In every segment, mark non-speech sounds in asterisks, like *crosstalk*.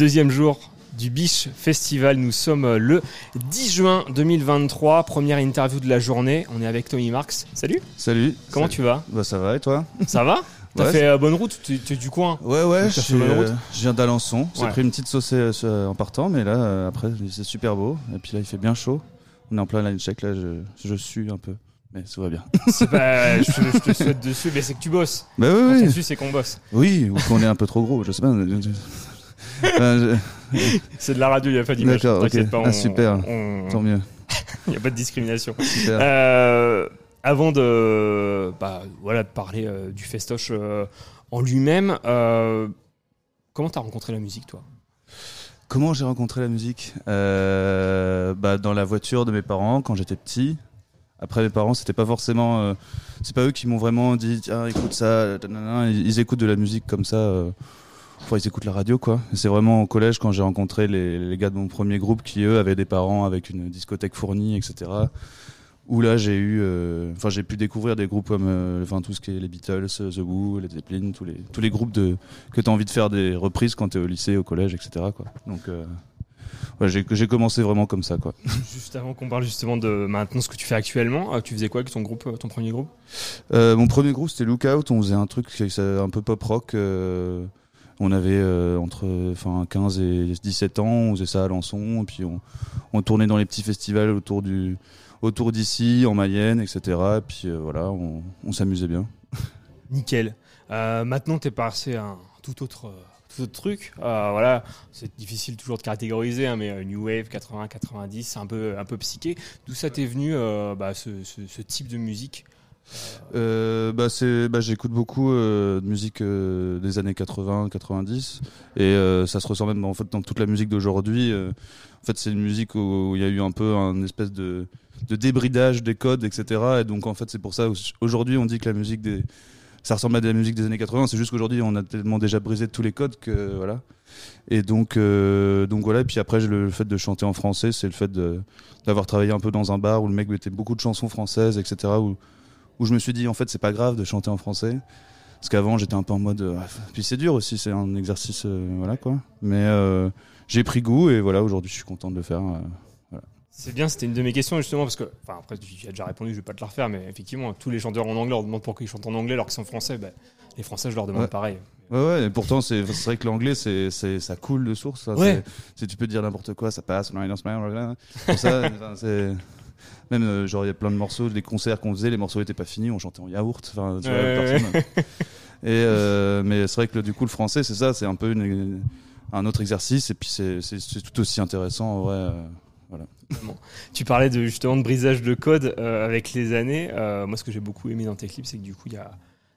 deuxième jour du Biche Festival. Nous sommes le 10 juin 2023, première interview de la journée. On est avec Tommy Marx. Salut. Salut. Comment tu vas? Bah ça va et toi? Ça va? *laughs* T'as Ouais, fait euh, bonne route Tu es du coin Ouais ouais, je, suis, euh, je viens d'Alençon. J'ai Ouais. pris une petite saucée euh, en partant, mais là euh, après c'est super beau. Et puis là il fait bien chaud. On est en plein line check là, je, je suis un peu, mais ça va bien. *laughs* Pas- je, je te souhaite dessus, mais c'est que tu bosses. Bah oui oui, c'est qu'on bosse. oui, ou qu'on est un peu trop gros, je sais pas. Euh, je- C'est de la radio, il n'y a pas d'image. D'accord, ok. Ah, super. on- Tant mieux. *laughs* Il n'y a pas de discrimination. Super. Euh, avant de, bah, voilà, de parler euh, du festoche en lui-même, comment t'as rencontré la musique, toi? Comment j'ai rencontré la musique? Bah, Dans la voiture de mes parents quand j'étais petit. Après, mes parents, c'était pas forcément. euh, c'est pas eux qui m'ont vraiment dit tiens, écoute ça. nanana. Ils, ils écoutent de la musique comme ça. euh, enfin, ils écoutent la radio, quoi. C'est vraiment au collège quand j'ai rencontré les, les gars de mon premier groupe qui, eux, avaient des parents avec une discothèque fournie, etc. Où là, j'ai eu. euh, Enfin, j'ai pu découvrir des groupes comme. euh, Enfin, tout ce qui est les Beatles, The Who, les Zeppelin, tous les, tous les groupes de, que tu as envie de faire des reprises quand tu es au lycée, au collège, etc. Quoi. Donc, euh, ouais, j'ai commencé vraiment comme ça. Quoi. *laughs* Juste avant qu'on parle justement de maintenant ce que tu fais actuellement, euh, tu faisais quoi avec ton groupe, euh, ton premier groupe? Euh, mon premier groupe, c'était Lookout. On faisait un truc un peu pop rock. On avait euh, entre enfin, 15 et 17 ans. On faisait ça à Lançon. Et puis, on, tournait dans les petits festivals autour du autour d'ici, en Mayenne, etc. Et puis, euh, voilà, on, s'amusait bien. *laughs* Nickel. Euh, maintenant, t'es passé à un tout autre, truc. Euh, voilà, c'est difficile toujours de catégoriser, hein, mais New Wave, 80, 90, c'est un peu, un peu psyché. D'où ça t'est venu, bah, ce type de musique? Euh, bah c'est bah j'écoute beaucoup euh, de musique euh, des années 80 90 et ça se ressent même en fait dans toute la musique d'aujourd'hui en fait c'est une musique où il y a eu un peu un espèce de de débridage des codes etc et donc en fait c'est pour ça aujourd'hui on dit que la musique des ça ressemble à de la musique des années 80 c'est juste qu'aujourd'hui on a tellement déjà brisé tous les codes que voilà. Et donc donc voilà. Et puis après le, fait de chanter en français c'est le fait d'avoir travaillé un peu dans un bar où le mec mettait beaucoup de chansons françaises etc où je me suis dit en fait c'est pas grave de chanter en français parce qu'avant j'étais un peu en mode euh, puis c'est dur aussi c'est un exercice euh, voilà quoi mais euh, j'ai pris goût et voilà aujourd'hui je suis content de le faire. C'est bien, c'était une de mes questions justement parce que, enfin après tu as déjà répondu, je vais pas te la refaire, mais effectivement tous les chanteurs en anglais on demande pourquoi ils chantent en anglais alors qu'ils sont français. bah, les Français je leur demande Ouais. pareil. ouais ouais et pourtant c'est vrai que l'anglais c'est c'est ça coule de source ça, Ouais. c'est- si tu peux dire n'importe quoi ça passe ça *laughs* c'est même euh, genre il y a plein de morceaux des concerts qu'on faisait les morceaux étaient pas finis on chantait en yaourt enfin Ouais, et euh, mais c'est vrai que le- du coup le français c'est ça c'est un peu une- un autre exercice et puis c'est tout aussi intéressant en vrai euh. Tu parlais de justement de brisage de code euh, avec les années. Euh, moi ce que j'ai beaucoup aimé dans tes clips c'est que du coup il y a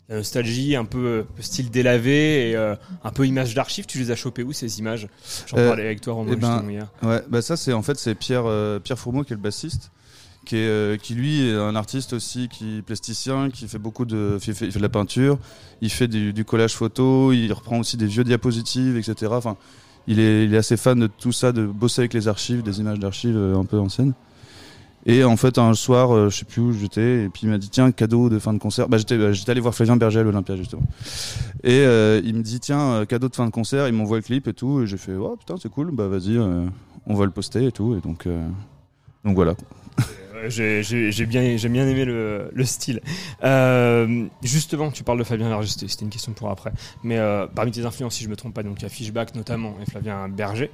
la nostalgie, un peu style délavé et euh, un peu image d'archives. Tu les as chopées où ces images? J'en Euh, parlais avec toi Romain eh ben, justement hier. Ouais, bah ça c'est en fait c'est Pierre euh, Pierre Fourmeau qui est le bassiste, euh, qui lui est un artiste aussi qui est plasticien, qui fait beaucoup de fait, de la peinture, il fait du, collage photo, il reprend aussi des vieux diapositives, etc. Enfin, il est assez fan de tout ça, de bosser avec les archives, des images d'archives euh, un peu anciennes. Et en fait, un soir, euh, je sais plus où j'étais, et puis il m'a dit tiens cadeau de fin de concert. Bah j'étais bah, allé voir Flavien Berger à l'Olympia justement. Et il me dit tiens cadeau de fin de concert. Il m'envoie le clip et tout, et j'ai fait oh putain c'est cool. Bah vas-y, on va le poster et tout. Et donc donc voilà. J'ai- bien, j'ai bien aimé le, le style. Euh, justement, tu parles de Flavien Berger, c'était une question pour après. Mais euh, parmi tes influences, si je me trompe pas, donc il y a Fishback notamment et Flavien Berger.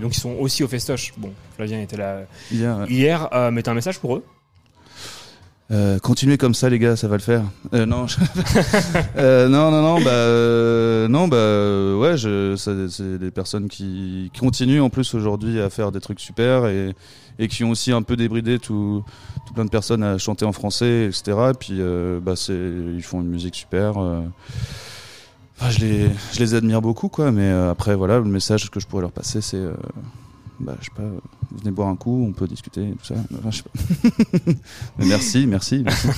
Donc ils sont aussi au festoche. Bon, Flavien était là Hier, hier, euh, mais t'as un message pour eux? Euh, continuez comme ça les gars, ça va le faire. Euh, non, je- *laughs* Euh, non, non, non, bah, euh, non, bah, euh, ouais, je, c'est des personnes qui, continuent en plus aujourd'hui à faire des trucs super et, et qui ont aussi un peu débridé tout, tout plein de personnes à chanter en français, etc. Et puis, euh, bah, c'est, ils font une musique super. Enfin, je les, je les admire beaucoup, quoi. Mais après, voilà, le message que je pourrais leur passer, c'est, bah, je sais pas, venez boire un coup, on peut discuter, tout ça. Enfin, je sais pas. *laughs* Mais merci, merci. merci.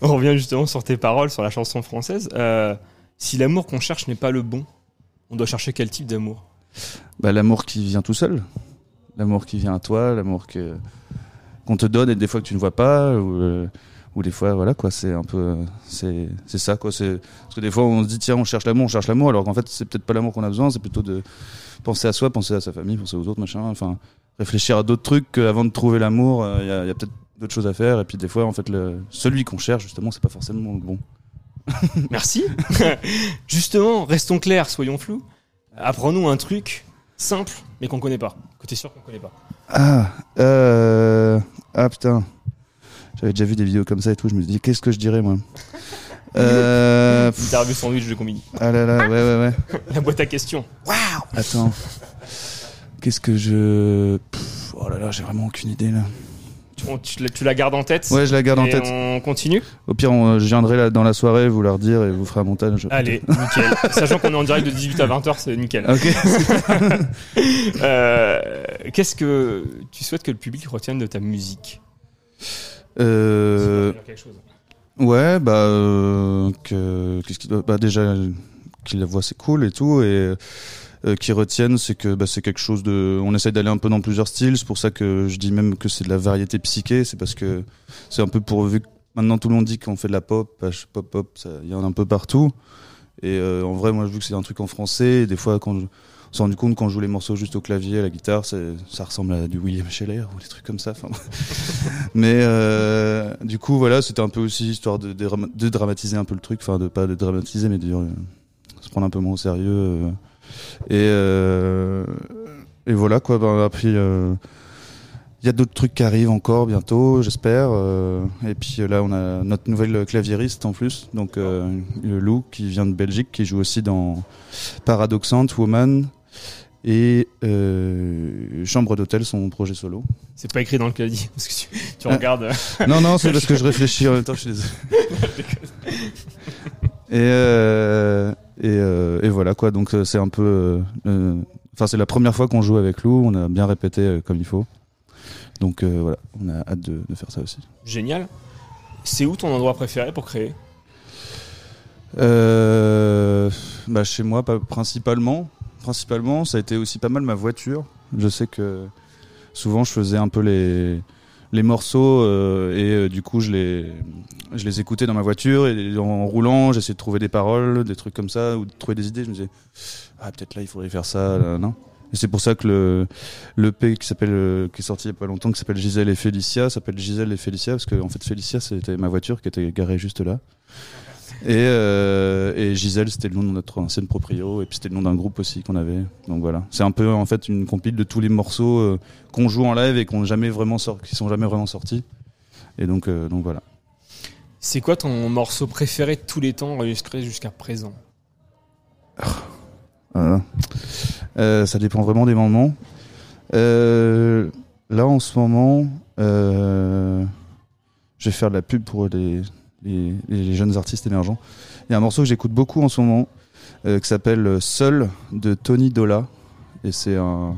On revient justement sur tes paroles, sur la chanson française. Euh, si l'amour qu'on cherche n'est pas le bon, on doit chercher quel type d'amour? Bah, l'amour qui vient tout seul. L'amour qui vient à toi, l'amour que qu'on te donne et des fois que tu ne vois pas ou, euh, ou des fois voilà quoi, c'est un peu c'est c'est ça quoi, c'est parce que des fois on se dit tiens, on cherche l'amour, on cherche l'amour alors qu'en fait c'est peut-être pas l'amour qu'on a besoin, c'est plutôt de penser à soi, penser à sa famille, penser aux autres, machin. Enfin, réfléchir à d'autres trucs avant de trouver l'amour. Il y a, peut-être d'autres choses à faire. Et puis des fois, en fait, le, celui qu'on cherche, justement, c'est pas forcément le bon. *laughs* Merci. *laughs* Justement, restons clairs, soyons flous. Apprenons un truc simple, mais qu'on connaît pas. Que t'es sûr qu'on connaît pas. Ah, euh... ah putain. J'avais déjà vu des vidéos comme ça et tout. Je me dis, qu'est-ce que je dirais, moi? Euh... *laughs* Interview sandwich de combini. Ah là là, ouais, ouais, ouais. La boîte à questions. Attends. Qu'est-ce que je. Pff, oh là là, j'ai vraiment aucune idée là. On- tu, la- tu la gardes en tête Ouais, je la garde en tête. on continue Au pire, on- je viendrai là, dans la soirée vous la redire et vous ferez un montage. Allez, nickel. *laughs* Sachant qu'on est en direct de 18 à 20h, c'est nickel. Ok. *laughs* Euh, Qu'est-ce que tu souhaites que le public retienne de ta musique? Euh, quelque chose. ouais, bah, euh, que, qu'est-ce qu'il doit, bah déjà qu'il la voit c'est cool et tout et euh, qu'ils retiennent c'est que bah, c'est quelque chose de, on essaye d'aller un peu dans plusieurs styles. C'est pour ça que je dis même que c'est de la variété psyché. C'est parce que c'est un peu pour vu que maintenant tout le monde dit qu'on fait de la pop, je- pop pop, il y en a un peu partout. Et euh, en vrai, moi, vu que c'est un truc en français, des fois, quand je, on s'est rendu compte quand je joue les morceaux juste au clavier, à la guitare, ça ressemble à du William Scheller ou des trucs comme ça. *laughs* Mais euh, du coup, voilà, c'était un peu aussi histoire de dramatiser un peu le truc, enfin, de pas de dramatiser, mais de euh, se prendre un peu moins au sérieux. Euh. et et voilà quoi. Ben, après, euh, il y a d'autres trucs qui arrivent encore bientôt, j'espère. euh, et puis là, on a notre nouvelle claviériste en plus, donc le Lou qui vient de Belgique, qui joue aussi dans Paradoxante, Woman et euh, Chambre d'hôtel, son projet solo. C'est pas écrit dans le clavier *laughs* parce que tu, tu Ah. regardes. *laughs* Non, non, c'est parce que je réfléchis en même temps, je suis désolé. *laughs* Et, euh, et, euh, et voilà quoi, donc euh, c'est un peu. euh, Enfin, c'est la première fois qu'on joue avec Lou, on a bien répété comme il faut. Donc voilà, on a hâte de, de faire ça aussi. Génial. C'est où ton endroit préféré pour créer? Euh, bah chez moi, principalement. Principalement, ça a été aussi pas mal ma voiture. Je sais que souvent je faisais un peu les les morceaux euh, et euh, du coup je les je les écoutais dans ma voiture et en roulant j'essayais de trouver des paroles, des trucs comme ça ou de trouver des idées. Je me disais ah peut-être là il faudrait faire ça, là, non. Et c'est pour ça que le le P qui s'appelle euh, qui est sorti il y a pas longtemps qui s'appelle Gisèle et Félicia s'appelle Gisèle et Félicia parce que en fait Félicia c'était ma voiture qui était garée juste là. Et, euh, et Gisèle, c'était le nom de notre ancienne proprio, et puis c'était le nom d'un groupe aussi qu'on avait. Donc voilà, c'est un peu en fait une compile de tous les morceaux euh, qu'on joue en live et qu'on jamais vraiment sort, qui sont jamais vraiment sortis. Et donc, euh, donc voilà. C'est quoi ton morceau préféré de tous les temps enregistré jusqu'à présent? Voilà. Euh, ça dépend vraiment des moments. Là, en ce moment, je vais faire de la pub pour les, les, les jeunes artistes émergents. Il y a un morceau que j'écoute beaucoup en ce moment, euh, qui s'appelle Seul de Tony Dola. Et c'est un,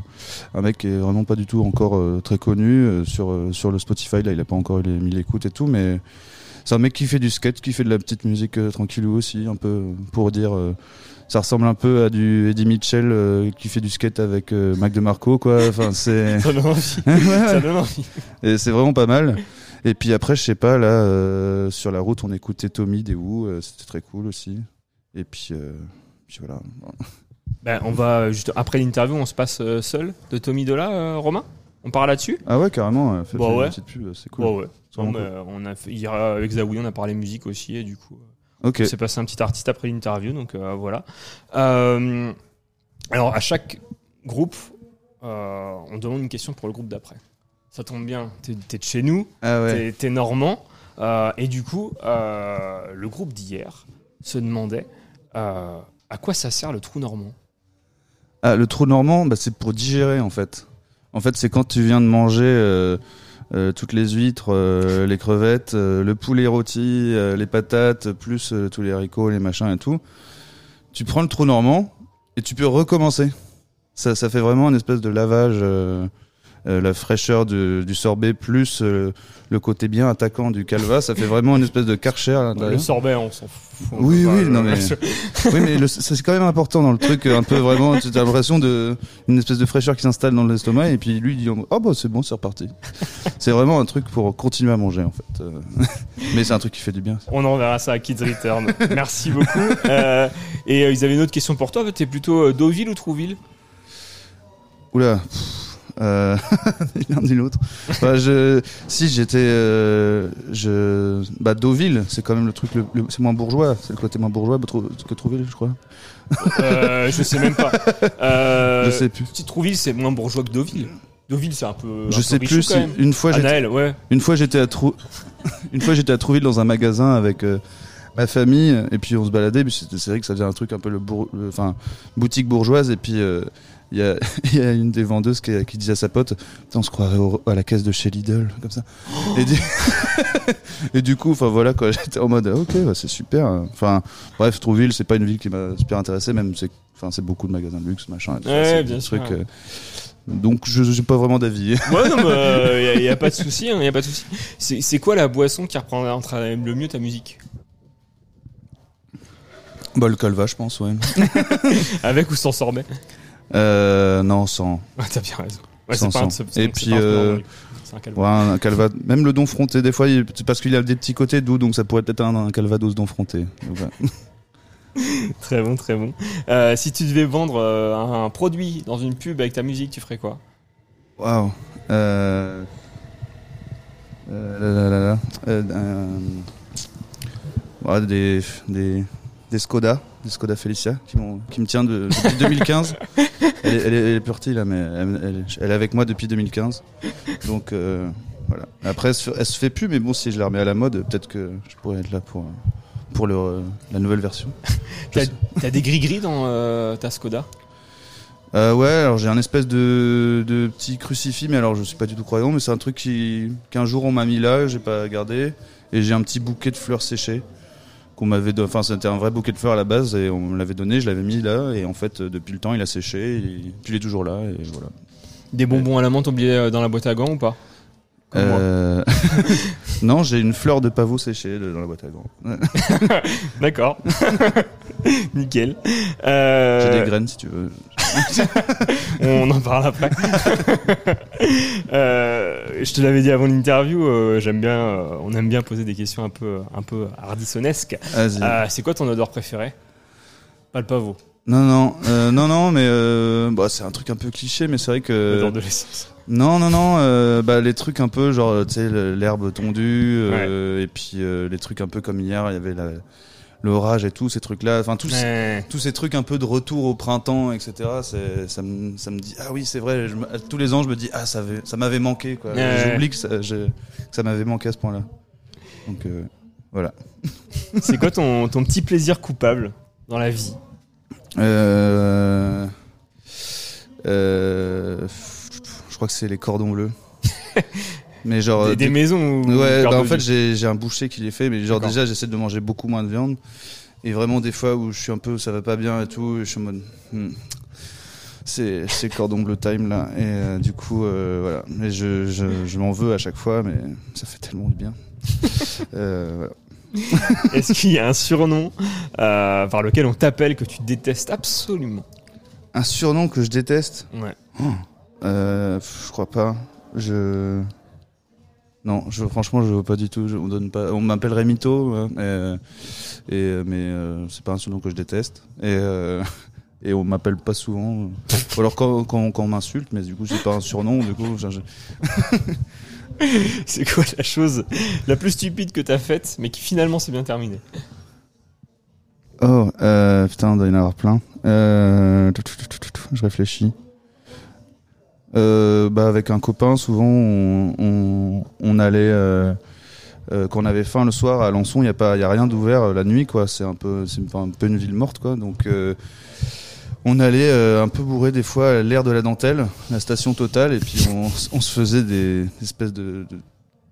un mec qui est vraiment pas du tout encore euh, très connu euh, sur, sur le Spotify. Là, il a pas encore les 1000 écoutes et tout, mais c'est un mec qui fait du skate, qui fait de la petite musique tranquillou aussi, un peu pour dire. ça ressemble un peu à du Eddie Mitchell euh, qui fait du skate avec euh, Mac DeMarco, quoi. Enfin, c'est. *laughs* Ça donne envie. *laughs* Ouais, ouais. Envie. Et c'est vraiment pas mal. Et puis après, je sais pas, là, euh, sur la route, on écoutait Tommy des Who, euh, c'était très cool aussi. Et puis, euh, puis voilà. *laughs* Ben, on va juste après l'interview, on se passe seul de Tommy Dola, Romain? On part là-dessus? Ah ouais, carrément, fais, Bah fais une ouais. petite pub, c'est cool. Bon, ouais. Ben, on a fait, hier, avec Zawi, on a parlé musique aussi, et du coup, euh, Ok. on s'est passé un petit artiste après l'interview, donc voilà. Alors, à chaque groupe, on demande une question pour le groupe d'après. Ça tombe bien, t'es es de chez nous, Ah ouais. t'es t'es normand, euh, et du coup, euh, le groupe d'hier se demandait euh, à quoi ça sert le trou normand? Ah, le trou normand, bah, c'est pour digérer en fait. En fait, c'est quand tu viens de manger toutes les huîtres, les crevettes, le poulet rôti, les patates, plus tous les haricots, les machins et tout. Tu prends le trou normand et tu peux recommencer. Ça, ça fait vraiment une espèce de lavage. Euh, la fraîcheur du, du sorbet plus euh, le côté bien attaquant du calva, ça fait vraiment une espèce de karcher Le sorbet, on s'en fout. Oui, oui, non, mais- *laughs* Oui, mais c'est quand même important dans le truc, un peu vraiment, tu as l'impression de une espèce de fraîcheur qui s'installe dans l'estomac et puis lui il dit oh bah c'est bon, c'est reparti. *laughs* c'est vraiment un truc pour continuer à manger en fait. Euh, *laughs* mais c'est un truc qui fait du bien. On enverra ça à Kids Return. Merci beaucoup. Euh, et ils avaient une autre question pour toi. T'es plutôt Deauville ou Trouville? Oula. Euh, *laughs* l'un ni l'autre. Bah, je, si j'étais, euh, je, bah Deauville, c'est quand même le truc, le, le- c'est moins bourgeois, c'est le côté moins bourgeois que Trouville, je crois. Euh, je sais même pas. Euh, je sais plus. Si Trouville, c'est moins bourgeois que Deauville. Deauville, c'est un peu. un Je peu sais plus si une fois j'étais, ouais. une fois j'étais à Trou, *laughs* une fois j'étais à Trouville dans un magasin avec euh, ma famille et puis on se baladait, c'est vrai que ça faisait un truc un peu le, bourg- le- enfin boutique bourgeoise et puis. euh, il y, a, *laughs* y a une des vendeuses qui, qui dit à sa pote Putain, on se croirait au- à la caisse de chez Lidl comme ça et, du... *laughs* et du coup enfin voilà quoi *laughs* j'étais en mode ok bah, c'est super enfin bref Trouville c'est pas une ville qui m'a super intéressé même c'est enfin c'est beaucoup de magasins de luxe machin et Ouais, bien sûr. trucs, euh, donc je j'ai pas vraiment d'avis Ouais, non, mais il n'y a, pas de souci, il y a pas de souci. C'est quoi la boisson qui représentera le mieux ta musique? Bah le calva je pense ouais *laughs* Avec ou sans sorbet euh, non sans Ouais, t'as bien raison. Ouais, Sans pas un- Et puis, euh, un calvaire. Ouais, un calva, même le don fronté, des fois, il- parce qu'il a des petits côtés doux, donc ça pourrait être un, un calvados don fronté. *laughs* Très bon, très bon. Euh, si tu devais vendre euh, un, un produit dans une pub avec ta musique, tu ferais quoi Waouh. Euh... euh, là, là, là, là. Euh, euh, ouais, des, des, des Skoda, des Skoda Felicia, qui, me tient de, depuis *laughs* 2015. elle, est, elle, est, elle est partie là, mais elle, elle- elle est avec moi depuis 2015. Donc euh, voilà. Après, elle se, elle se fait plus, mais bon, si je la remets à la mode, peut-être que je pourrais être là pour, pour le, la nouvelle version. *laughs* T'as des gris-gris dans euh, ta Skoda? Euh, ouais, alors j'ai un espèce de, de petit crucifix, mais alors je suis pas du tout croyant, mais c'est un truc qui qu'un jour on m'a mis là, j'ai pas gardé, et j'ai un petit bouquet de fleurs séchées qu'on m'avait, enfin c'était un vrai bouquet de fleurs à la base et on me l'avait donné, je l'avais mis là, et en fait euh, depuis le temps il a séché, et puis il est toujours là, et voilà. Des bonbons à la menthe oubliés euh, dans la boîte à gants ou pas? Euh, *laughs* non, j'ai une fleur de pavot séchée dans la boîte à gants. *laughs* D'accord. *laughs* Nickel. Euh, J'ai des graines si tu veux. *laughs* On en parle après. *laughs* Euh, je te l'avais dit avant l'interview, euh, j'aime bien, euh, on aime bien poser des questions un peu, un peu hardissonesques. C'est quoi ton odeur préférée? Pas le pavot, Non, non, euh, non, non, mais euh, bah, c'est un truc un peu cliché, mais c'est vrai que. l'odeur de l'essence. Non, non, non, euh, bah, les trucs un peu genre, tu sais, l'herbe tondue, et puis les trucs un peu comme hier, il y avait la- l'orage et tout, ces trucs-là, enfin tous, Ouais. tous ces trucs un peu de retour au printemps, etc. Ça me, ça me dit, ah oui, c'est vrai, je tous les ans je me dis, ah ça, avait- ça m'avait manqué, quoi. Ouais. J'oublie que ça, je- que ça m'avait manqué à ce point-là. Donc euh, voilà. *laughs* C'est quoi ton, ton petit plaisir coupable dans la vie? Euh, euh, je crois que c'est les cordons bleus. *laughs* Mais genre Des, des du- maisons ou Ouais, bah en fait j'ai un boucher qui les fait, mais genre déjà j'essaie de manger beaucoup moins de viande. Et vraiment des fois où je suis un peu, ça va pas bien et tout, je suis en mode, hmm, c'est c'est cordon bleu time là. Et euh, du coup euh, voilà, mais je, je, je m'en veux à chaque fois, mais ça fait tellement du bien. *laughs* euh, voilà. *laughs* Est-ce qu'il y a un surnom euh, par lequel on t'appelle que tu détestes absolument? Un surnom que je déteste, Ouais. euh, pff, je crois pas. Je non, je, franchement, je veux pas du tout. Je, on donne pas. On m'appellerait mytho, hein, et mais euh, c'est pas un surnom que je déteste. Et euh, *laughs* et on m'appelle pas souvent. Ou alors quand quand, quand on m'insulte, mais du coup c'est pas un surnom. Du coup, je- *laughs* C'est quoi la chose la plus stupide que t'as faite, mais qui finalement s'est bien terminée? Oh euh, putain, il doit y en avoir plein. Euh, Je réfléchis. Euh, bah avec un copain, souvent on on, on allait. Euh, euh, quand on avait faim le soir à Alençon, il y a pas, y a rien d'ouvert euh, la nuit, quoi. C'est un peu, un peu une ville morte, quoi. Donc, euh, on allait un peu bourrer des fois l'air de la dentelle, la station totale, et puis on, *laughs* on se faisait des, des espèces de, de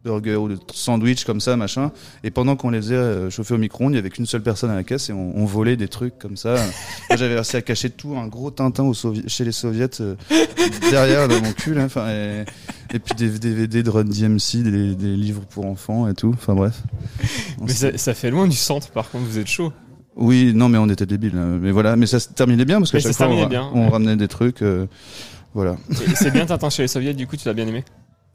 burgers ou de sandwichs comme ça, machin. Et pendant qu'on les faisait euh, chauffer au micro-ondes, il y avait qu'une seule personne à la caisse et on, on volait des trucs comme ça. *laughs* Moi, j'avais réussi à cacher tout, un gros Tintin au Sovi- chez les soviets euh, derrière dans mon cul, là. Et, et puis des DVD de Run DMC, des, des livres pour enfants et tout. Enfin bref. Mais ça, ça fait loin du centre, par contre, vous êtes chaud. Oui, non, mais on était débiles. hein. Mais voilà, mais ça se terminait bien parce Mais ça chaque fois on, bien, ramenait des trucs. euh, voilà. C'est bien Tintin chez les soviets, du coup, tu l'as bien aimé?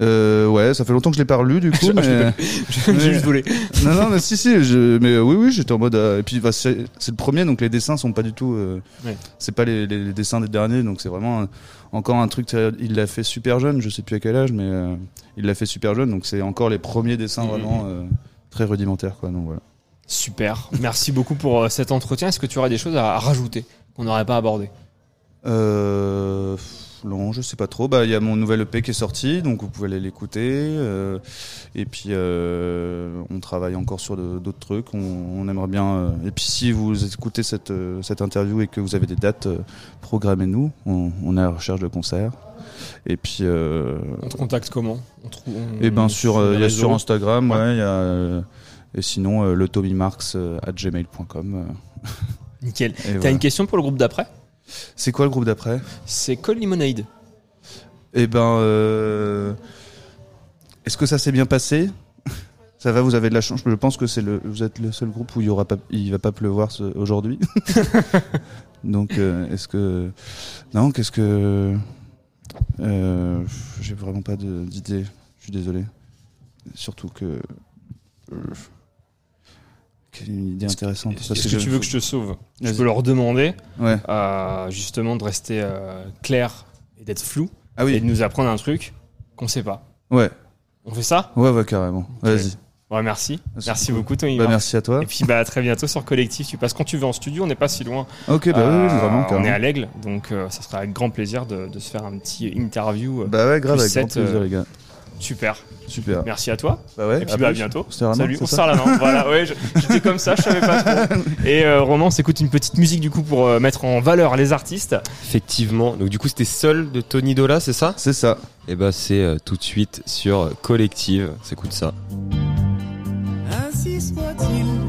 Euh, ouais, ça fait longtemps que je l'ai pas relu du coup. *laughs* mais... *laughs* J'ai juste volé. *laughs* non, non, mais si, si, je... mais euh, oui, oui, j'étais en mode. euh, et puis, bah, c'est c'est le premier, donc les dessins sont pas du tout. euh, Ouais. C'est pas les, les- les dessins des derniers, donc c'est vraiment encore un truc. très- Il l'a fait super jeune, je sais plus à quel âge, mais euh, il l'a fait super jeune, donc c'est encore les premiers dessins Mhm. vraiment euh, très rudimentaires, quoi. Donc voilà. Super. Merci beaucoup pour euh, cet entretien. Est-ce que tu aurais des choses à à rajouter qu'on n'aurait pas abordé? Euh, pff, non, je sais pas trop. Bah, il y a mon nouvel EP qui est sorti, donc vous pouvez aller l'écouter. euh, et puis, euh, on travaille encore sur d'autres trucs. On, on aimerait bien. euh, et puis, si vous écoutez cette, cette interview et que vous avez des dates, programmez-nous. On, on est à la recherche de concerts. Et puis, On te contacte comment? On trouve, on- et ben sur, y a sur Instagram, Ouais. ouais, il y a. et sinon, le tommymarks euh, at gmail.com. Nickel. T'as voilà. une question pour le groupe d'après? C'est quoi le groupe d'après? C'est Col Lemonade. Eh ben, euh, est-ce que ça s'est bien passé? Ça va, vous avez de la chance. Je pense que c'est le, vous êtes le seul groupe où il y aura pas, il va pas pleuvoir ce- aujourd'hui. *laughs* Donc, euh, est-ce que, non, qu'est-ce que, euh, j'ai vraiment pas d'idée. Je suis désolé. Surtout que, une idée intéressante. Est-ce que, tu veux que je te sauve? Je peux leur demander Ouais. euh, justement de rester euh, clair et d'être flou Ah et de nous apprendre un truc qu'on sait pas. Ouais. On fait ça? Ouais, ouais, carrément. Vas-y. Ouais, merci. Merci beaucoup, Tony. Bah, merci à toi. Et puis bah, à très bientôt sur Collectif. Tu passes quand tu veux en studio, on n'est pas si loin. Ok, bah oui, Euh, oui, vraiment, on est à l'aigle, donc euh, ça sera avec grand plaisir de, de se faire un petit interview. Bah ouais, grave, avec grand sept, plaisir, les gars. Super. Super. Merci à toi. Bah ouais. Et puis à bah, à bientôt. On Salut, on serre la main. voilà, ouais, j'étais comme ça, je savais pas trop. *laughs* Et euh, Roman, on s'écoute une petite musique du coup pour euh, mettre en valeur les artistes. Effectivement. Donc du coup, c'était Seul de Tony Dola, c'est ça? C'est ça. Et bah c'est euh, tout de suite sur Collective. S'écoute ça. Ainsi soit-il.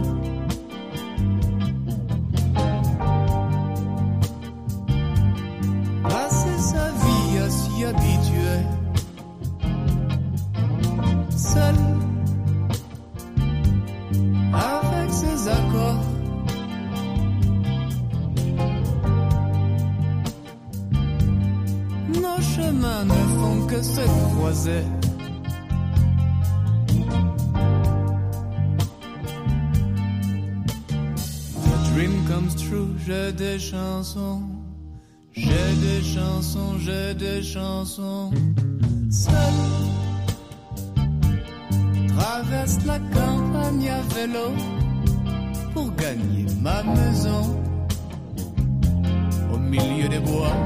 J'ai des chansons, j'ai des chansons. Seul. Traverse la campagne à vélo pour gagner ma maison au milieu des bois.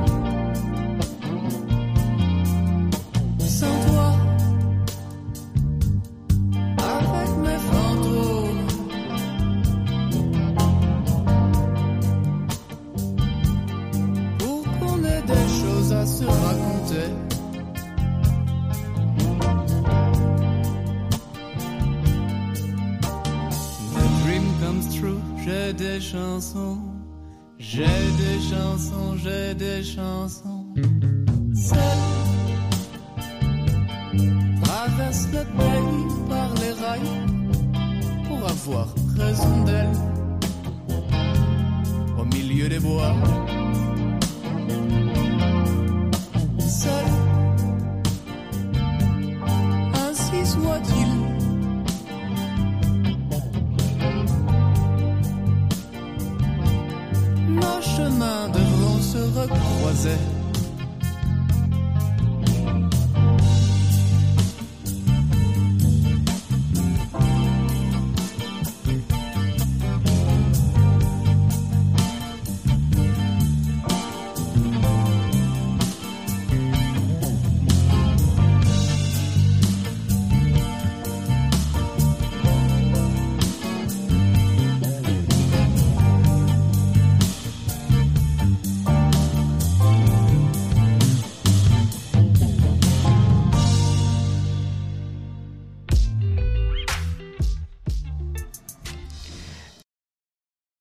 J'ai des chansons, j'ai des chansons. Seul, traverse le pays par les rails pour avoir raison d'elle au milieu des bois. seul. Ainsi soit-il. recroisait